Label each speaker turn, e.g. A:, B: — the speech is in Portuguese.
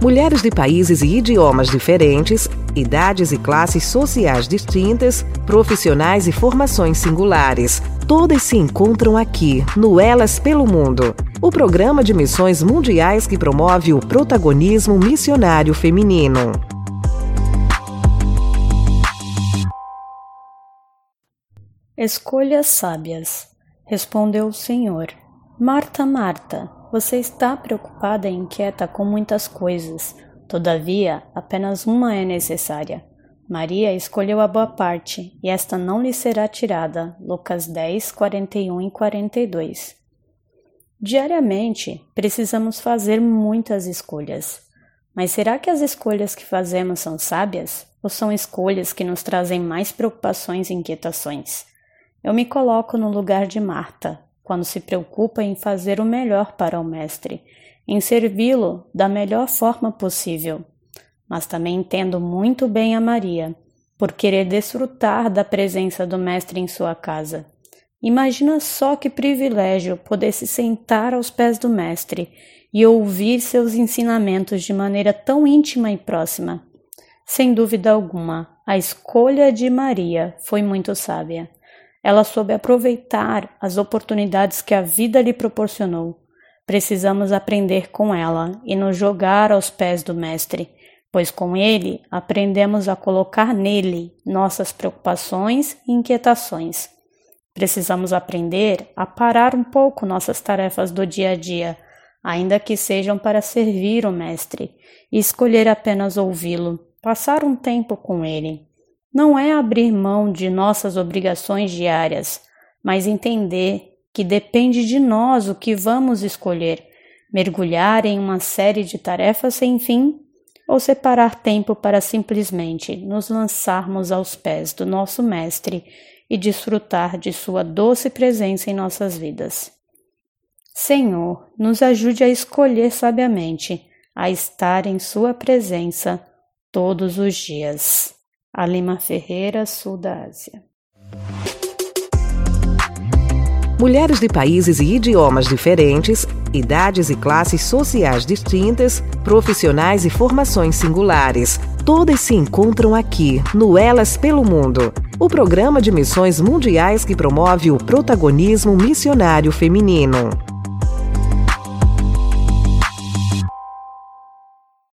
A: Mulheres de países e idiomas diferentes, idades e classes sociais distintas, profissionais e formações singulares. Todas se encontram aqui, no Elas pelo Mundo, o programa de missões mundiais que promove o protagonismo missionário feminino.
B: Escolhas sábias, respondeu o Senhor. Marta, Marta, você está preocupada e inquieta com muitas coisas, todavia, apenas uma é necessária. Maria escolheu a boa parte, e esta não lhe será tirada. Lucas 10, 41 e 42. Diariamente, precisamos fazer muitas escolhas. Mas será que as escolhas que fazemos são sábias? Ou são escolhas que nos trazem mais preocupações e inquietações? Eu me coloco no lugar de Marta, quando se preocupa em fazer o melhor para o Mestre, em servi-lo da melhor forma possível. Mas também entendo muito bem a Maria, por querer desfrutar da presença do Mestre em sua casa. Imagina só que privilégio poder se sentar aos pés do Mestre e ouvir seus ensinamentos de maneira tão íntima e próxima. Sem dúvida alguma, a escolha de Maria foi muito sábia. Ela soube aproveitar as oportunidades que a vida lhe proporcionou. Precisamos aprender com ela e nos jogar aos pés do Mestre, pois com ele aprendemos a colocar nele nossas preocupações e inquietações. Precisamos aprender a parar um pouco nossas tarefas do dia a dia, ainda que sejam para servir o Mestre, e escolher apenas ouvi-lo, passar um tempo com ele não é abrir mão de nossas obrigações diárias, mas entender que depende de nós o que vamos escolher: mergulhar em uma série de tarefas sem fim ou separar tempo para simplesmente nos lançarmos aos pés do nosso Mestre e desfrutar de Sua doce presença em nossas vidas. Senhor, nos ajude a escolher sabiamente, a estar em Sua presença todos os dias. Alima Ferreira, sul da Ásia.
A: Mulheres de países e idiomas diferentes, idades e classes sociais distintas, profissionais e formações singulares. Todas se encontram aqui, no Elas pelo Mundo, o programa de missões mundiais que promove o protagonismo missionário feminino.